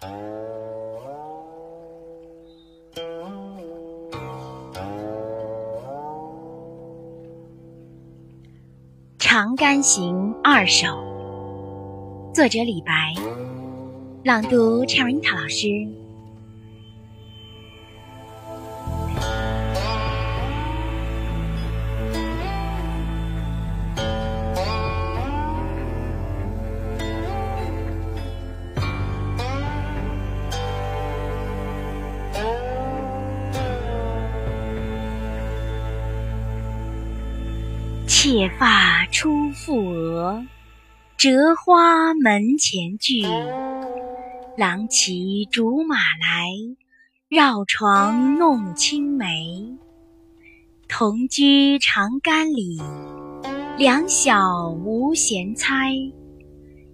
《长干行二首》作者李白，朗读 Cherita 老师。妾发初覆额，折花门前剧。郎骑竹马来，绕床弄青梅。同居长干里，两小无嫌猜。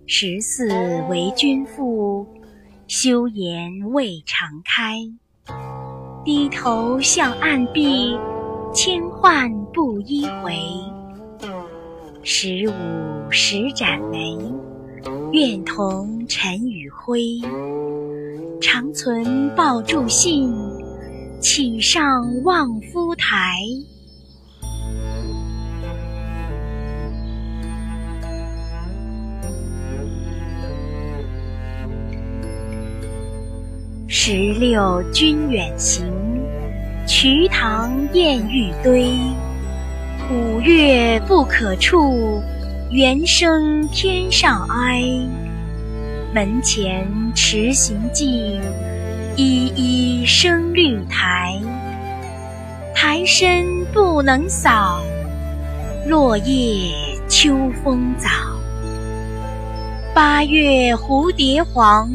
十四为君妇，羞颜未尝开。低头向暗壁，千唤不一回。十五十展眉，愿同尘与灰。长存抱柱信，岂上望夫台？十六君远行，瞿塘滟玉堆。五月不可触，猿声天上哀。门前迟行迹，依依生绿苔。苔深不能扫，落叶秋风早。八月蝴蝶黄，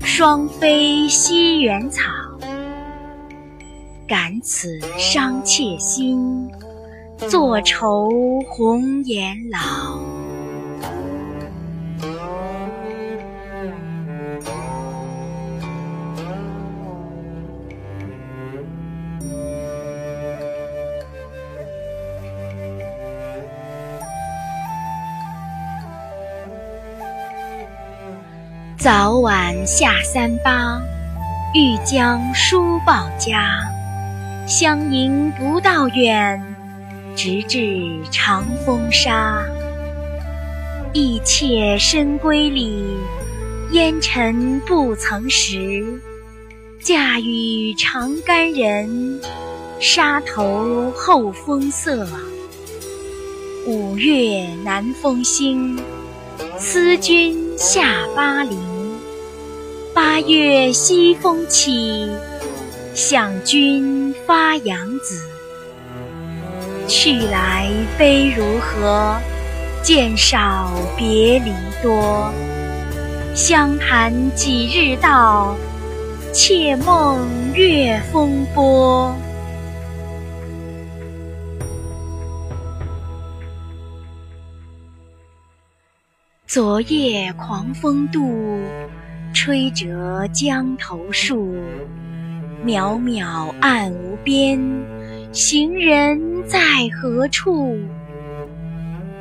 双飞西园草。感此伤妾心。坐愁红颜老。早晚下三巴，欲将书报家。相迎不道远。直至长风沙，忆妾深闺里，烟尘不曾识。嫁与长干人，沙头后风色。五月南风兴，思君下巴陵。八月西风起，想君发扬子。去来悲如何？见少别离多。相谈几日到？妾梦月风波。昨夜狂风度，吹折江头树。渺渺暗无边。行人在何处？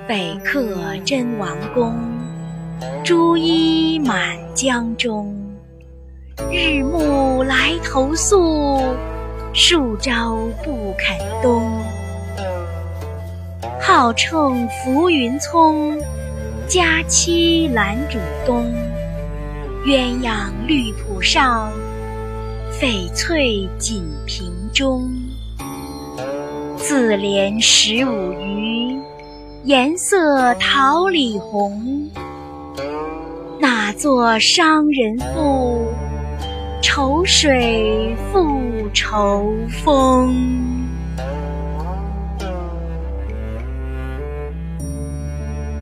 北客真王宫，朱衣满江中。日暮来投宿，数朝不肯东。号称浮云聪，佳期兰主东。鸳鸯绿浦上，翡翠锦屏中。自怜十五余，颜色桃李红。哪作商人妇，愁水复愁风。